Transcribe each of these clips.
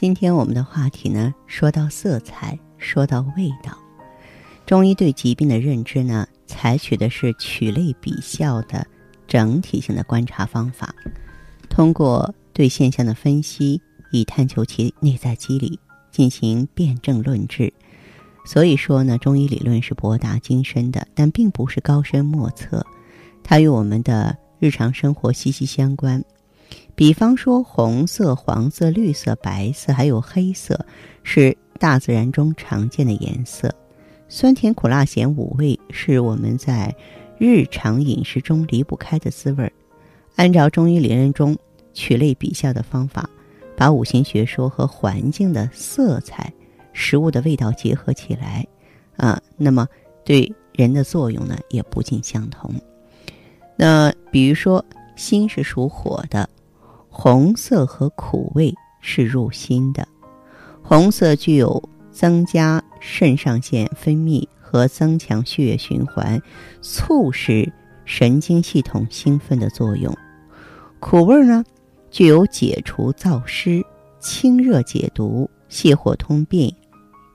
今天我们的话题呢，说到色彩，说到味道。中医对疾病的认知呢，采取的是取类比效的整体性的观察方法，通过对现象的分析，以探求其内在机理，进行辩证论治。所以说呢，中医理论是博大精深的，但并不是高深莫测，它与我们的日常生活息息相关。比方说，红色、黄色、绿色、白色，还有黑色，是大自然中常见的颜色。酸甜苦辣咸五味是我们在日常饮食中离不开的滋味儿。按照中医理论中取类比效的方法，把五行学说和环境的色彩、食物的味道结合起来，啊，那么对人的作用呢也不尽相同。那比如说，心是属火的。红色和苦味是入心的，红色具有增加肾上腺分泌和增强血液循环、促使神经系统兴奋的作用；苦味呢，具有解除燥湿、清热解毒、泻火通便、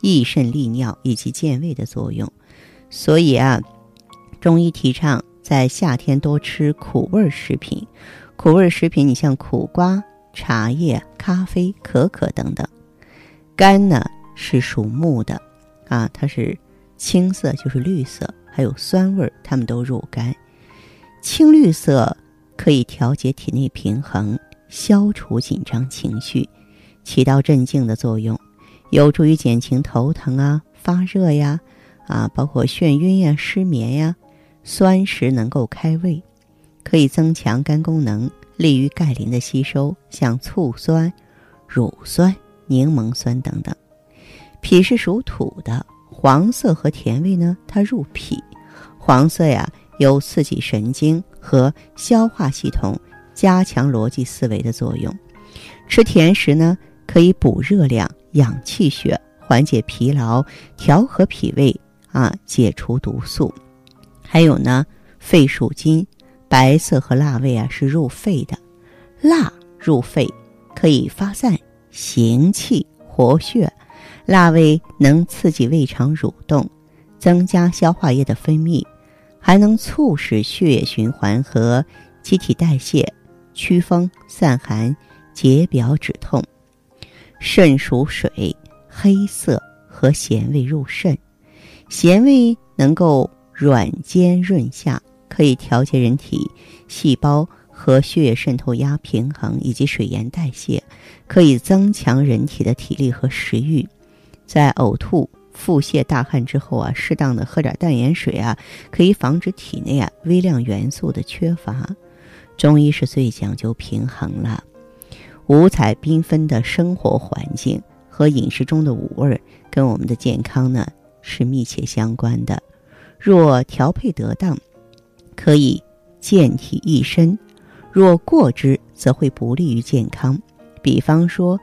益肾利尿以及健胃的作用。所以啊，中医提倡在夏天多吃苦味食品。苦味食品，你像苦瓜、茶叶、咖啡、可可等等。肝呢是属木的，啊，它是青色，就是绿色，还有酸味，它们都入肝。青绿色可以调节体内平衡，消除紧张情绪，起到镇静的作用，有助于减轻头疼啊、发热呀、啊，包括眩晕呀、失眠呀。酸食能够开胃。可以增强肝功能，利于钙磷的吸收，像醋酸、乳酸、柠檬酸等等。脾是属土的，黄色和甜味呢，它入脾。黄色呀，有刺激神经和消化系统，加强逻辑思维的作用。吃甜食呢，可以补热量、养气血，缓解疲劳，调和脾胃啊，解除毒素。还有呢，肺属金。白色和辣味啊是入肺的，辣入肺可以发散行气活血，辣味能刺激胃肠蠕动，增加消化液的分泌，还能促使血液循环和机体代谢，祛风散寒，解表止痛。肾属水，黑色和咸味入肾，咸味能够软坚润下。可以调节人体细胞和血液渗透压平衡，以及水盐代谢，可以增强人体的体力和食欲。在呕吐、腹泻、大汗之后啊，适当的喝点淡盐水啊，可以防止体内啊微量元素的缺乏。中医是最讲究平衡了，五彩缤纷的生活环境和饮食中的五味，跟我们的健康呢是密切相关的。若调配得当。可以健体益身，若过之则会不利于健康。比方说，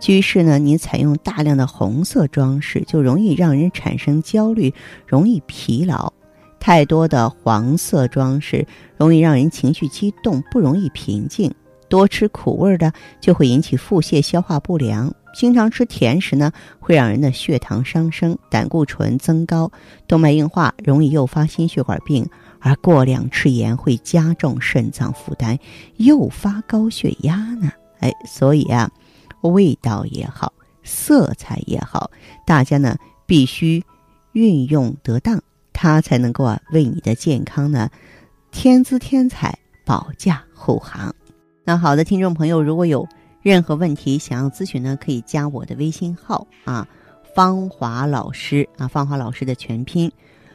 居室呢，你采用大量的红色装饰，就容易让人产生焦虑，容易疲劳；太多的黄色装饰，容易让人情绪激动，不容易平静。多吃苦味的，就会引起腹泻、消化不良；经常吃甜食呢，会让人的血糖上升，胆固醇增高，动脉硬化，容易诱发心血管病。而过量吃盐会加重肾脏负担，诱发高血压呢？哎，所以啊，味道也好，色彩也好，大家呢必须运用得当，它才能够啊为你的健康呢添姿添彩，保驾护航。那好的，听众朋友，如果有任何问题想要咨询呢，可以加我的微信号啊，芳华老师啊，芳华老师的全拼。